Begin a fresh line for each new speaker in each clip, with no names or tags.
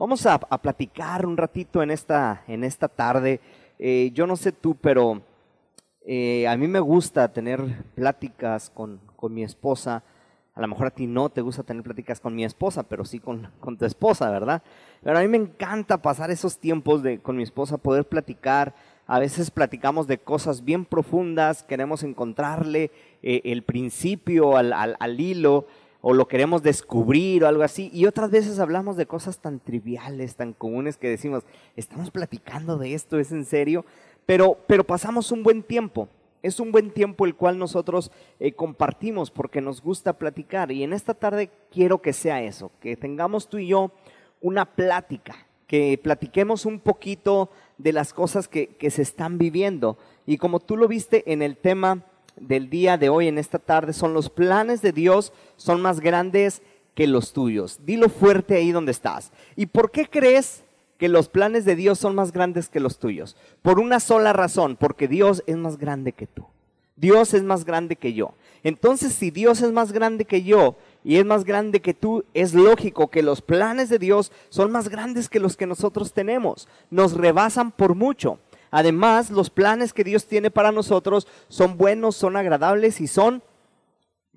Vamos a, platicar un ratito en esta, en esta tarde. Eh, yo no sé tú, pero eh, a mí me gusta tener pláticas con, con, mi esposa. A lo mejor a ti no te gusta tener pláticas con mi esposa, pero sí con, con tu esposa, ¿verdad? Pero a mí me encanta pasar esos tiempos de, con mi esposa, poder platicar. A veces platicamos de cosas bien profundas, queremos encontrarle eh, el principio al, al, al hilo o lo queremos descubrir o algo así. Y otras veces hablamos de cosas tan triviales, tan comunes que decimos, estamos platicando de esto, es en serio, pero, pero pasamos un buen tiempo. Es un buen tiempo el cual nosotros eh, compartimos porque nos gusta platicar. Y en esta tarde quiero que sea eso, que tengamos tú y yo una plática, que platiquemos un poquito de las cosas que, que se están viviendo. Y como tú lo viste en el tema del día de hoy, en esta tarde, son los planes de Dios, son más grandes que los tuyos. Dilo fuerte ahí donde estás. ¿Y por qué crees que los planes de Dios son más grandes que los tuyos? Por una sola razón, porque Dios es más grande que tú. Dios es más grande que yo. Entonces, si Dios es más grande que yo y es más grande que tú, es lógico que los planes de Dios son más grandes que los que nosotros tenemos. Nos rebasan por mucho. Además, los planes que Dios tiene para nosotros son buenos, son agradables y son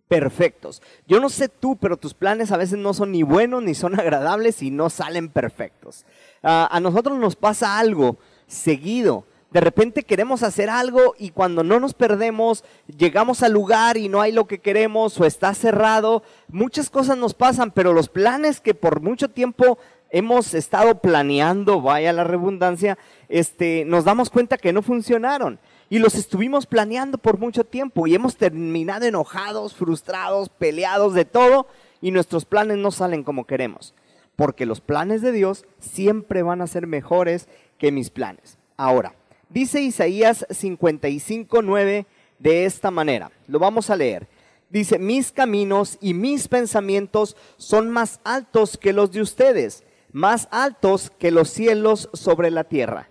perfectos. Yo no sé tú, pero tus planes a veces no son ni buenos ni son agradables y no salen perfectos. Ah, a nosotros nos pasa algo seguido. De repente queremos hacer algo y cuando no nos perdemos, llegamos al lugar y no hay lo que queremos o está cerrado. Muchas cosas nos pasan, pero los planes que por mucho tiempo hemos estado planeando, vaya la redundancia, este, nos damos cuenta que no funcionaron. Y los estuvimos planeando por mucho tiempo y hemos terminado enojados, frustrados, peleados de todo y nuestros planes no salen como queremos. Porque los planes de Dios siempre van a ser mejores que mis planes. Ahora, dice Isaías 55.9 de esta manera. Lo vamos a leer. Dice, mis caminos y mis pensamientos son más altos que los de ustedes más altos que los cielos sobre la tierra.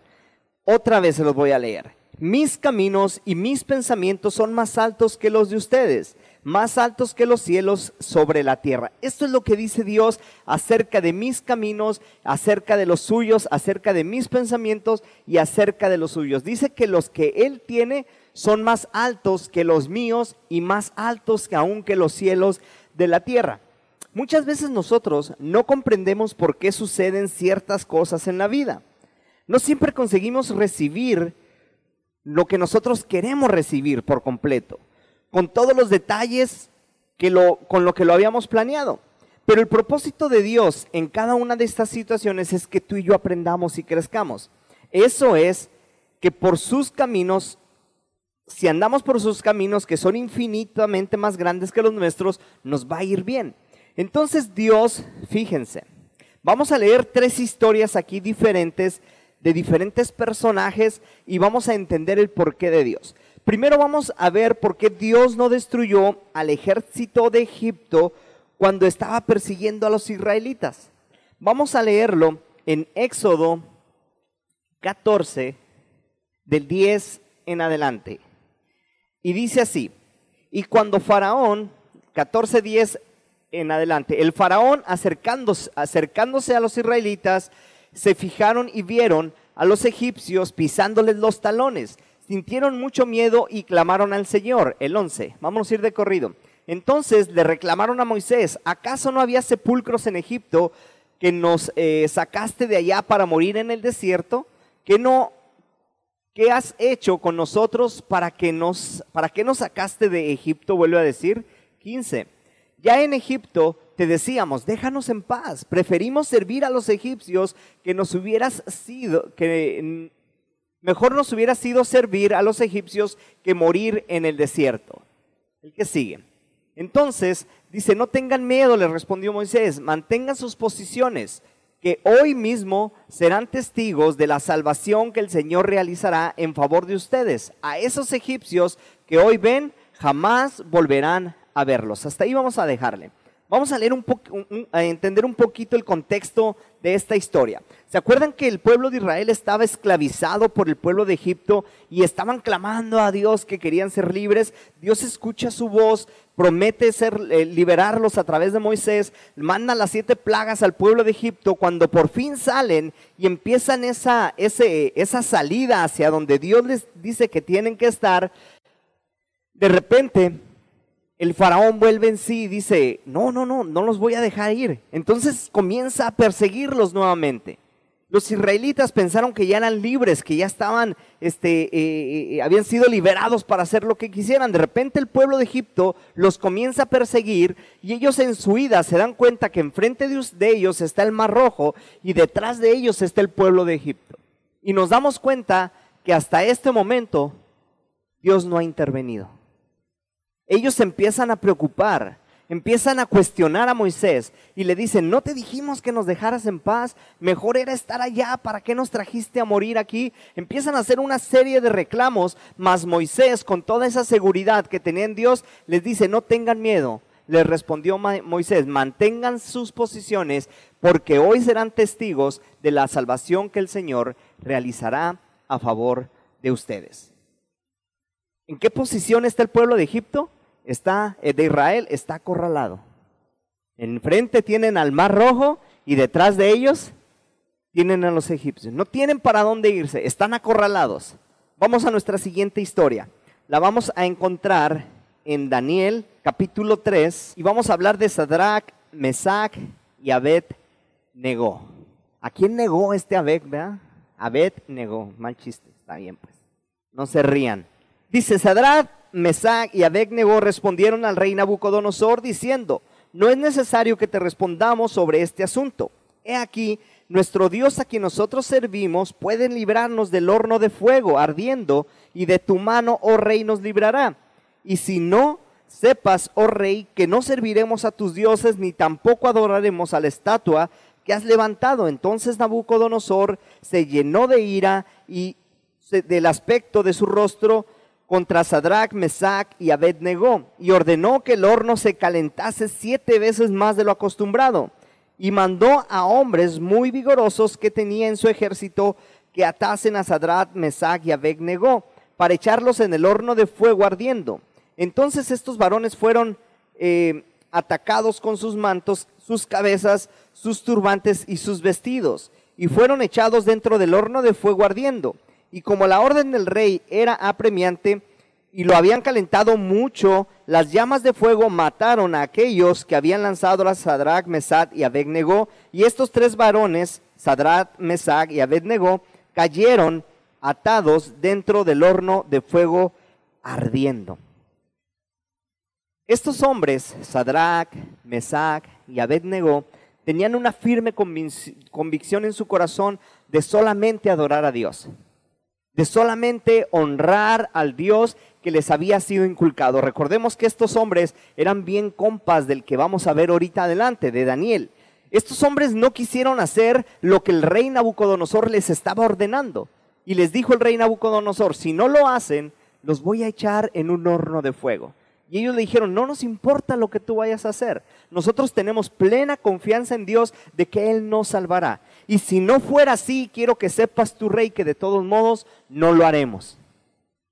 Otra vez se los voy a leer. Mis caminos y mis pensamientos son más altos que los de ustedes, más altos que los cielos sobre la tierra. Esto es lo que dice Dios acerca de mis caminos, acerca de los suyos, acerca de mis pensamientos y acerca de los suyos. Dice que los que Él tiene son más altos que los míos y más altos que aún que los cielos de la tierra. Muchas veces nosotros no comprendemos por qué suceden ciertas cosas en la vida. No siempre conseguimos recibir lo que nosotros queremos recibir por completo, con todos los detalles que lo, con lo que lo habíamos planeado. Pero el propósito de Dios en cada una de estas situaciones es que tú y yo aprendamos y crezcamos. Eso es que por sus caminos, si andamos por sus caminos que son infinitamente más grandes que los nuestros, nos va a ir bien. Entonces Dios, fíjense, vamos a leer tres historias aquí diferentes de diferentes personajes y vamos a entender el porqué de Dios. Primero vamos a ver por qué Dios no destruyó al ejército de Egipto cuando estaba persiguiendo a los israelitas. Vamos a leerlo en Éxodo 14, del 10 en adelante. Y dice así, y cuando Faraón, 14, 10 en adelante. El faraón acercándose, acercándose a los israelitas, se fijaron y vieron a los egipcios pisándoles los talones. Sintieron mucho miedo y clamaron al Señor. El 11. Vamos a ir de corrido. Entonces le reclamaron a Moisés, ¿acaso no había sepulcros en Egipto que nos eh, sacaste de allá para morir en el desierto? ¿Qué no ¿Qué has hecho con nosotros para que nos para que nos sacaste de Egipto? Vuelve a decir 15. Ya en Egipto te decíamos, déjanos en paz, preferimos servir a los egipcios que nos hubieras sido, que mejor nos hubiera sido servir a los egipcios que morir en el desierto. El que sigue. Entonces, dice, no tengan miedo, le respondió Moisés, mantengan sus posiciones, que hoy mismo serán testigos de la salvación que el Señor realizará en favor de ustedes. A esos egipcios que hoy ven, jamás volverán a verlos. Hasta ahí vamos a dejarle. Vamos a leer un poco, a entender un poquito el contexto de esta historia. ¿Se acuerdan que el pueblo de Israel estaba esclavizado por el pueblo de Egipto y estaban clamando a Dios que querían ser libres? Dios escucha su voz, promete ser, eh, liberarlos a través de Moisés, manda las siete plagas al pueblo de Egipto. Cuando por fin salen y empiezan esa, esa salida hacia donde Dios les dice que tienen que estar, de repente el faraón vuelve en sí y dice, no, no, no, no los voy a dejar ir. Entonces comienza a perseguirlos nuevamente. Los israelitas pensaron que ya eran libres, que ya estaban, este, eh, eh, habían sido liberados para hacer lo que quisieran. De repente el pueblo de Egipto los comienza a perseguir y ellos en su ida se dan cuenta que enfrente de ellos está el Mar Rojo y detrás de ellos está el pueblo de Egipto. Y nos damos cuenta que hasta este momento Dios no ha intervenido ellos empiezan a preocupar, empiezan a cuestionar a Moisés y le dicen, no te dijimos que nos dejaras en paz, mejor era estar allá, ¿para qué nos trajiste a morir aquí? Empiezan a hacer una serie de reclamos, mas Moisés, con toda esa seguridad que tenía en Dios, les dice, no tengan miedo. Les respondió Moisés, mantengan sus posiciones porque hoy serán testigos de la salvación que el Señor realizará a favor de ustedes. ¿En qué posición está el pueblo de Egipto? está, eh, de Israel está acorralado. Enfrente tienen al Mar Rojo y detrás de ellos tienen a los egipcios. No tienen para dónde irse, están acorralados. Vamos a nuestra siguiente historia. La vamos a encontrar en Daniel capítulo 3 y vamos a hablar de Sadrach, Mesach y Abed negó. ¿A quién negó este Abed, verdad? Abed negó. Mal chiste, está bien pues. No se rían. Dice Sadrach, Mesach y Abednego respondieron al rey Nabucodonosor diciendo, no es necesario que te respondamos sobre este asunto. He aquí, nuestro Dios a quien nosotros servimos puede librarnos del horno de fuego ardiendo y de tu mano, oh rey, nos librará. Y si no, sepas, oh rey, que no serviremos a tus dioses ni tampoco adoraremos a la estatua que has levantado. Entonces Nabucodonosor se llenó de ira y del aspecto de su rostro contra Sadrach, Mesach y Abednego y ordenó que el horno se calentase siete veces más de lo acostumbrado y mandó a hombres muy vigorosos que tenía en su ejército que atasen a Sadrach, Mesach y Abednego para echarlos en el horno de fuego ardiendo. Entonces estos varones fueron eh, atacados con sus mantos, sus cabezas, sus turbantes y sus vestidos, y fueron echados dentro del horno de fuego ardiendo. Y como la orden del rey era apremiante y lo habían calentado mucho, las llamas de fuego mataron a aquellos que habían lanzado a Sadrach, Mesach y Abednego. Y estos tres varones, Sadrach, Mesach y Abednego, cayeron atados dentro del horno de fuego ardiendo. Estos hombres, Sadrach, Mesach y Abednego, tenían una firme convicción en su corazón de solamente adorar a Dios de solamente honrar al Dios que les había sido inculcado. Recordemos que estos hombres eran bien compas del que vamos a ver ahorita adelante, de Daniel. Estos hombres no quisieron hacer lo que el rey Nabucodonosor les estaba ordenando. Y les dijo el rey Nabucodonosor, si no lo hacen, los voy a echar en un horno de fuego. Y ellos le dijeron, no nos importa lo que tú vayas a hacer. Nosotros tenemos plena confianza en Dios de que Él nos salvará. Y si no fuera así, quiero que sepas tu rey que de todos modos no lo haremos.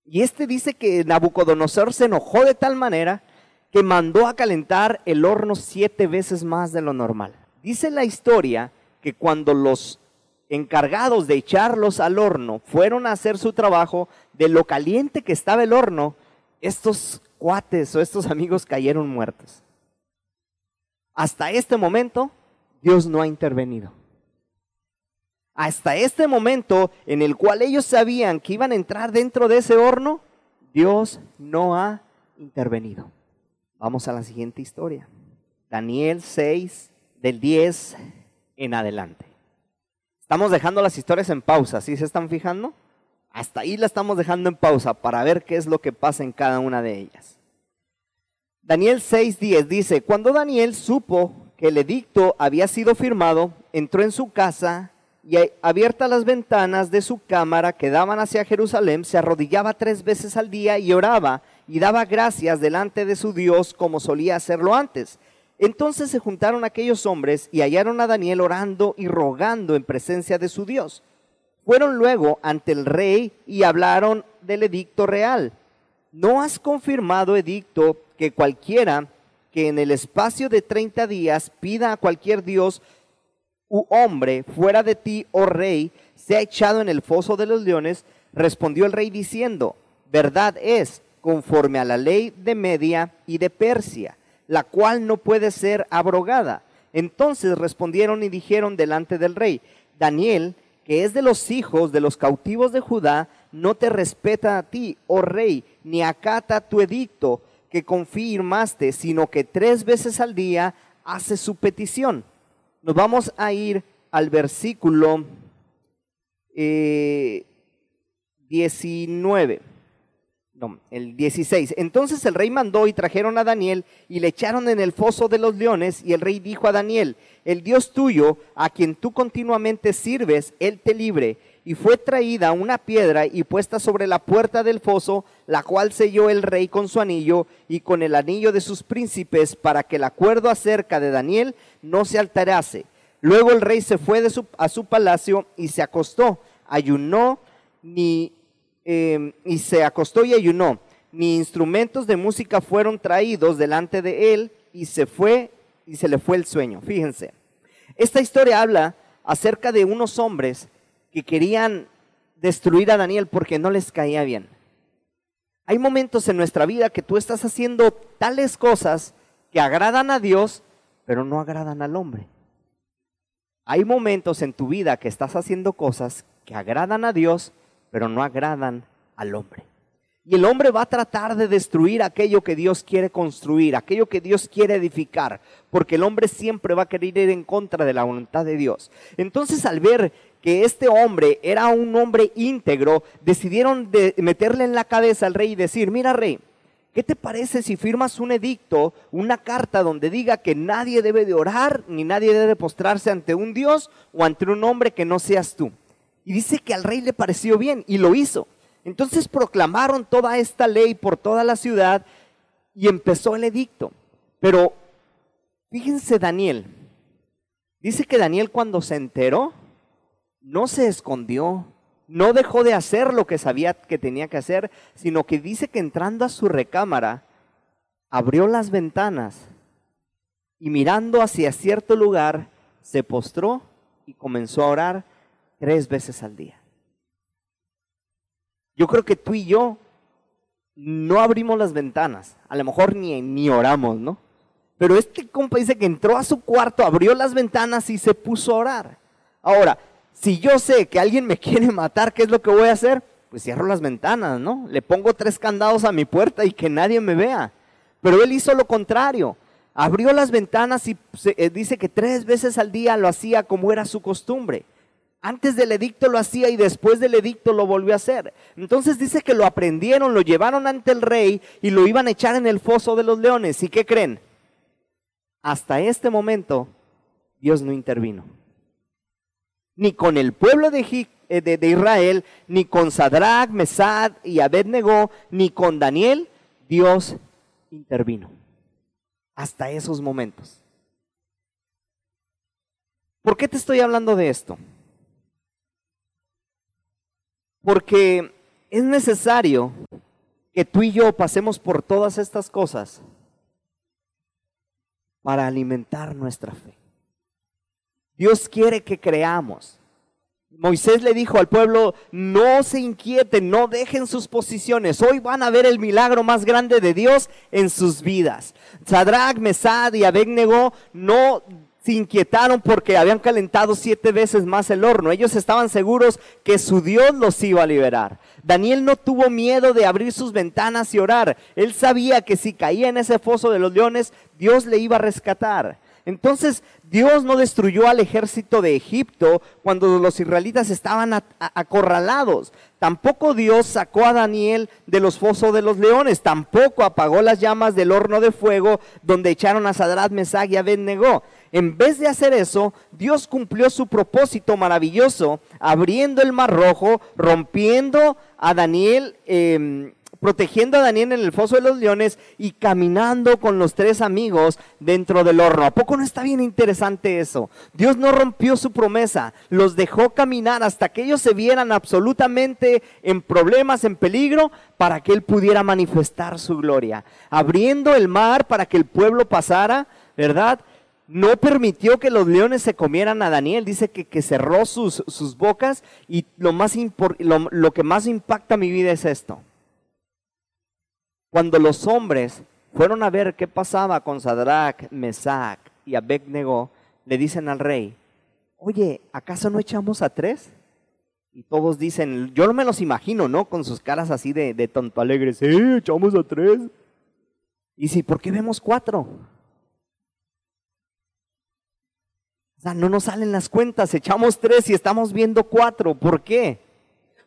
Y este dice que Nabucodonosor se enojó de tal manera que mandó a calentar el horno siete veces más de lo normal. Dice la historia que cuando los encargados de echarlos al horno fueron a hacer su trabajo, de lo caliente que estaba el horno, estos cuates o estos amigos cayeron muertos. Hasta este momento, Dios no ha intervenido hasta este momento en el cual ellos sabían que iban a entrar dentro de ese horno, Dios no ha intervenido. Vamos a la siguiente historia. Daniel 6, del 10 en adelante. Estamos dejando las historias en pausa, ¿sí se están fijando? Hasta ahí la estamos dejando en pausa para ver qué es lo que pasa en cada una de ellas. Daniel 6:10 dice, cuando Daniel supo que el edicto había sido firmado, entró en su casa y abiertas las ventanas de su cámara que daban hacia Jerusalén, se arrodillaba tres veces al día y oraba y daba gracias delante de su Dios como solía hacerlo antes. Entonces se juntaron aquellos hombres y hallaron a Daniel orando y rogando en presencia de su Dios. Fueron luego ante el rey y hablaron del edicto real. ¿No has confirmado, edicto, que cualquiera que en el espacio de 30 días pida a cualquier dios u hombre fuera de ti, oh rey, sea echado en el foso de los leones? Respondió el rey diciendo, verdad es, conforme a la ley de Media y de Persia, la cual no puede ser abrogada. Entonces respondieron y dijeron delante del rey, Daniel, que es de los hijos de los cautivos de Judá, no te respeta a ti, oh rey, ni acata tu edicto que confirmaste, sino que tres veces al día hace su petición. Nos vamos a ir al versículo 19. Eh, no, el 16. Entonces el rey mandó y trajeron a Daniel y le echaron en el foso de los leones y el rey dijo a Daniel, el Dios tuyo, a quien tú continuamente sirves, él te libre. Y fue traída una piedra y puesta sobre la puerta del foso, la cual selló el rey con su anillo y con el anillo de sus príncipes, para que el acuerdo acerca de Daniel no se alterase. Luego el rey se fue de a su palacio y se acostó, ayunó ni Em, y se acostó y ayunó. Ni instrumentos de música fueron traídos delante de él y se fue y se le fue el sueño. Fíjense, esta historia habla acerca de unos hombres que querían destruir a Daniel porque no les caía bien. Hay momentos en nuestra vida que tú estás haciendo tales cosas que agradan a Dios, pero no agradan al hombre. Hay momentos en tu vida que estás haciendo cosas que agradan a Dios, pero no agradan al hombre. Y el hombre va a tratar de destruir aquello que Dios quiere construir, aquello que Dios quiere edificar, porque el hombre siempre va a querer ir en contra de la voluntad de Dios. Entonces al ver que este hombre era un hombre íntegro, decidieron de meterle en la cabeza al rey y decir, mira rey, ¿qué te parece si firmas un edicto, una carta donde diga que nadie debe de orar, ni nadie debe postrarse ante un Dios o ante un hombre que no seas tú? Y dice que al rey le pareció bien y lo hizo. Entonces proclamaron toda esta ley por toda la ciudad y empezó el edicto. Pero fíjense Daniel. Dice que Daniel cuando se enteró, no se escondió, no dejó de hacer lo que sabía que tenía que hacer, sino que dice que entrando a su recámara, abrió las ventanas y mirando hacia cierto lugar, se postró y comenzó a orar tres veces al día. Yo creo que tú y yo no abrimos las ventanas, a lo mejor ni, ni oramos, ¿no? Pero este compa dice que entró a su cuarto, abrió las ventanas y se puso a orar. Ahora, si yo sé que alguien me quiere matar, ¿qué es lo que voy a hacer? Pues cierro las ventanas, ¿no? Le pongo tres candados a mi puerta y que nadie me vea. Pero él hizo lo contrario. Abrió las ventanas y eh, dice que tres veces al día lo hacía como era su costumbre. Antes del edicto lo hacía y después del edicto lo volvió a hacer. Entonces dice que lo aprendieron, lo llevaron ante el rey y lo iban a echar en el foso de los leones. ¿Y qué creen? Hasta este momento Dios no intervino. Ni con el pueblo de, eh, Israel, ni con Sadrach, Mesad y Abednego, ni con Daniel, Dios intervino. Hasta esos momentos. ¿Por qué te estoy hablando de esto? Porque es necesario que tú y yo pasemos por todas estas cosas para alimentar nuestra fe. Dios quiere que creamos. Moisés le dijo al pueblo, no se inquieten, no dejen sus posiciones. Hoy van a ver el milagro más grande de Dios en sus vidas. Sadrach, Mesad y Abednego no se inquietaron porque habían calentado siete veces más el horno. Ellos estaban seguros que su Dios los iba a liberar. Daniel no tuvo miedo de abrir sus ventanas y orar. Él sabía que si caía en ese foso de los leones, Dios le iba a rescatar. Entonces Dios no destruyó al ejército de Egipto cuando los israelitas estaban acorralados. Tampoco Dios sacó a Daniel de los fosos de los leones. Tampoco apagó las llamas del horno de fuego donde echaron a Sadrat, Mesag y Abednego. En vez de hacer eso, Dios cumplió su propósito maravilloso, abriendo el mar rojo, rompiendo a Daniel em, protegiendo a Daniel en el foso de los leones y caminando con los tres amigos dentro del horno. ¿A poco no está bien interesante eso? Dios no rompió su promesa, los dejó caminar hasta que ellos se vieran absolutamente en problemas, en peligro, para que Él pudiera manifestar su gloria. Abriendo el mar para que el pueblo pasara, ¿verdad? no permitió que los leones se comieran a Daniel. Dice que, cerró sus, sus, bocas y lo, más lo, lo que más impacta mi vida es esto. Cuando los hombres fueron a ver qué pasaba con Sadrach, Mesach y Abednego, le dicen al rey, oye, ¿acaso no echamos a tres? Y todos dicen, yo no me los imagino, ¿no? Con sus caras así de, de tonto alegres, sí, echamos a tres. Y si, ¿por qué vemos cuatro? O sea, no nos salen las cuentas, echamos tres y estamos viendo cuatro. ¿Por qué?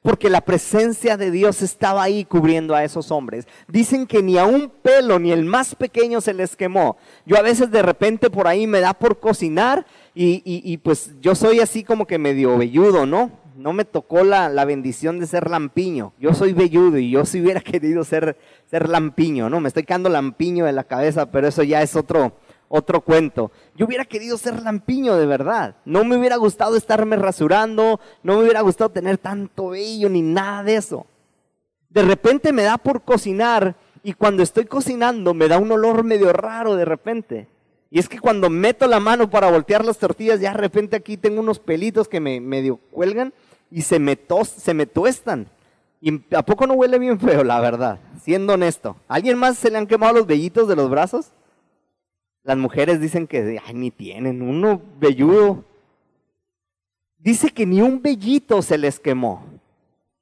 Porque la presencia de Dios estaba ahí cubriendo a esos hombres. Dicen que ni a un pelo, ni el más pequeño se les quemó. Yo a veces de repente por ahí me da por cocinar y, pues yo soy así como que medio velludo, ¿no? No me tocó la, la, bendición de ser lampiño. Yo soy velludo y yo si hubiera querido ser, ser lampiño, ¿no? Me estoy quedando lampiño de la cabeza, pero eso ya es otro, otro cuento. Yo hubiera querido ser lampiño de verdad. No me hubiera gustado estarme rasurando, no me hubiera gustado tener tanto vello ni nada de eso. De repente me da por cocinar y cuando estoy cocinando me da un olor medio raro de repente. Y es que cuando meto la mano para voltear las tortillas, ya de repente aquí tengo unos pelitos que me medio cuelgan y se me, se me tuestan. Y a poco no huele bien feo, la verdad, siendo honesto. ¿Alguien más se le han quemado los vellitos de los brazos? Las mujeres dicen que ni tienen uno velludo. Dice que ni un vellito se les quemó.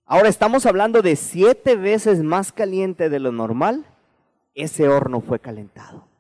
Ahora estamos hablando de siete veces más caliente de lo normal. Ese horno fue calentado.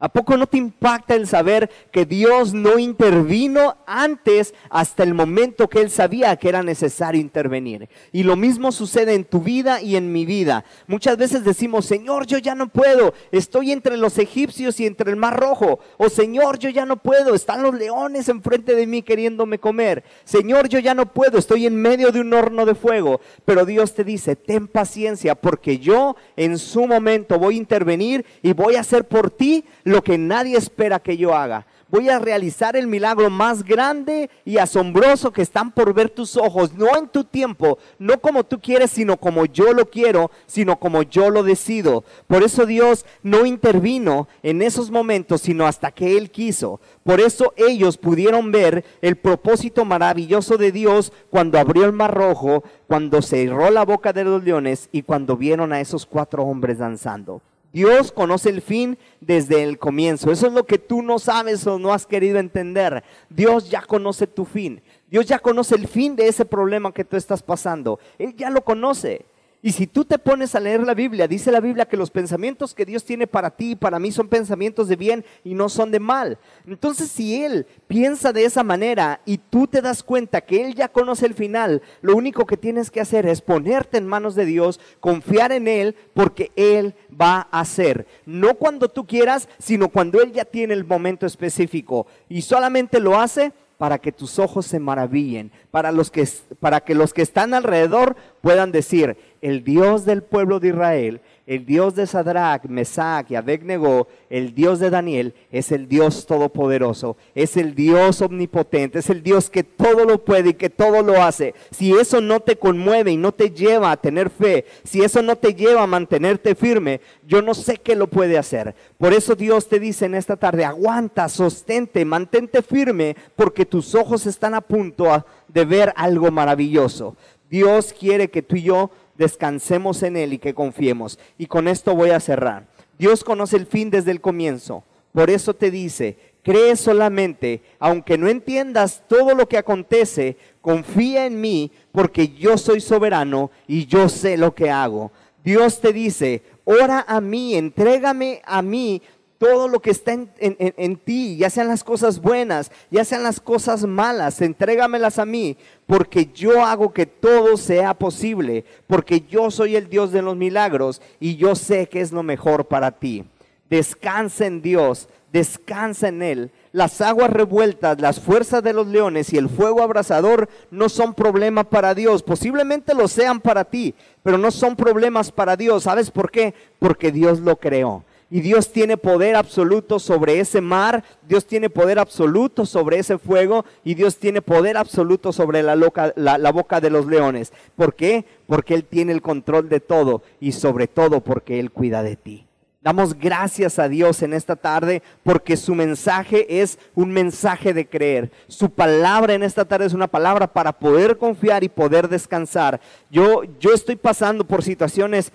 ¿A poco no te impacta el saber que Dios no intervino antes hasta el momento que Él sabía que era necesario intervenir? Y lo mismo sucede en tu vida y en mi vida. Muchas veces decimos, Señor, yo ya no puedo, estoy entre los egipcios y entre el mar rojo. O Señor, yo ya no puedo, están los leones enfrente de mí queriéndome comer. Señor, yo ya no puedo, estoy en medio de un horno de fuego. Pero Dios te dice, ten paciencia porque yo en su momento voy a intervenir y voy a hacer por ti lo que nadie espera que yo haga. Voy a realizar el milagro más grande y asombroso que están por ver tus ojos, no en tu tiempo, no como tú quieres, sino como yo lo quiero, sino como yo lo decido. Por eso Dios no intervino en esos momentos, sino hasta que Él quiso. Por eso ellos pudieron ver el propósito maravilloso de Dios cuando abrió el mar rojo, cuando cerró la boca de los leones y cuando vieron a esos cuatro hombres danzando. Dios conoce el fin desde el comienzo. Eso es lo que tú no sabes o no has querido entender. Dios ya conoce tu fin. Dios ya conoce el fin de ese problema que tú estás pasando. Él ya lo conoce. Y si tú te pones a leer la Biblia, dice la Biblia que los pensamientos que Dios tiene para ti y para mí son pensamientos de bien y no son de mal. Entonces si Él piensa de esa manera y tú te das cuenta que Él ya conoce el final, lo único que tienes que hacer es ponerte en manos de Dios, confiar en Él, porque Él va a hacer. No cuando tú quieras, sino cuando Él ya tiene el momento específico. Y solamente lo hace para que tus ojos se maravillen, para, los que, para que los que están alrededor puedan decir, el Dios del pueblo de Israel el Dios de Sadrach, Mesach y Abednego, el Dios de Daniel, es el Dios todopoderoso, es el Dios omnipotente, es el Dios que todo lo puede y que todo lo hace. Si eso no te conmueve y no te lleva a tener fe, si eso no te lleva a mantenerte firme, yo no sé qué lo puede hacer. Por eso Dios te dice en esta tarde, aguanta, sostente, mantente firme, porque tus ojos están a punto de ver algo maravilloso. Dios quiere que tú y yo descansemos en Él y que confiemos. Y con esto voy a cerrar. Dios conoce el fin desde el comienzo. Por eso te dice, cree solamente, aunque no entiendas todo lo que acontece, confía en mí porque yo soy soberano y yo sé lo que hago. Dios te dice, ora a mí, entrégame a mí todo lo que está en, ti, ya sean las cosas buenas, ya sean las cosas malas, entrégamelas a mí, porque yo hago que todo sea posible, porque yo soy el Dios de los milagros y yo sé que es lo mejor para ti. descansa en Dios, descansa en Él. Las aguas revueltas, las fuerzas de los leones y el fuego abrasador no son problema para Dios. Posiblemente lo sean para ti, pero no son problemas para Dios. ¿Sabes por qué? Porque Dios lo creó. Y Dios tiene poder absoluto sobre ese mar, Dios tiene poder absoluto sobre ese fuego y Dios tiene poder absoluto sobre la, la, boca de los leones. ¿Por qué? Porque Él tiene el control de todo y sobre todo porque Él cuida de ti. Damos gracias a Dios en esta tarde porque su mensaje es un mensaje de creer. Su palabra en esta tarde es una palabra para poder confiar y poder descansar. Yo, yo estoy pasando por situaciones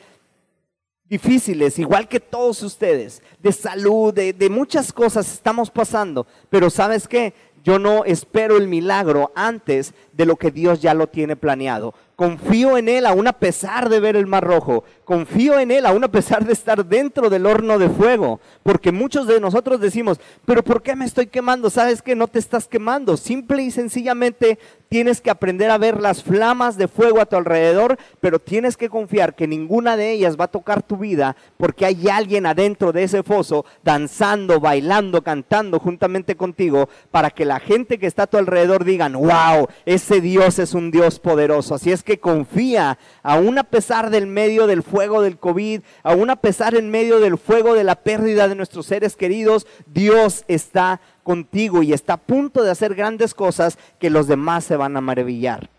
difíciles, igual que todos ustedes, de salud, de, de, muchas cosas estamos pasando, pero ¿sabes qué? Yo no espero el milagro antes de lo que Dios ya lo tiene planeado. Confío en Él aún a pesar de ver el mar rojo. Confío en Él aún a pesar de estar dentro del horno de fuego. Porque muchos de nosotros decimos, pero ¿por qué me estoy quemando? ¿Sabes que no te estás quemando? Simple y sencillamente tienes que aprender a ver las flamas de fuego a tu alrededor, pero tienes que confiar que ninguna de ellas va a tocar tu vida porque hay alguien adentro de ese foso danzando, bailando, cantando juntamente contigo para que la gente que está a tu alrededor digan, wow, ese Dios es un Dios poderoso. Así es que confía, aún a pesar del medio del fuego del COVID, aún a pesar en medio del fuego de la pérdida de nuestros seres queridos, Dios está contigo y está a punto de hacer grandes cosas que los demás se van a maravillar.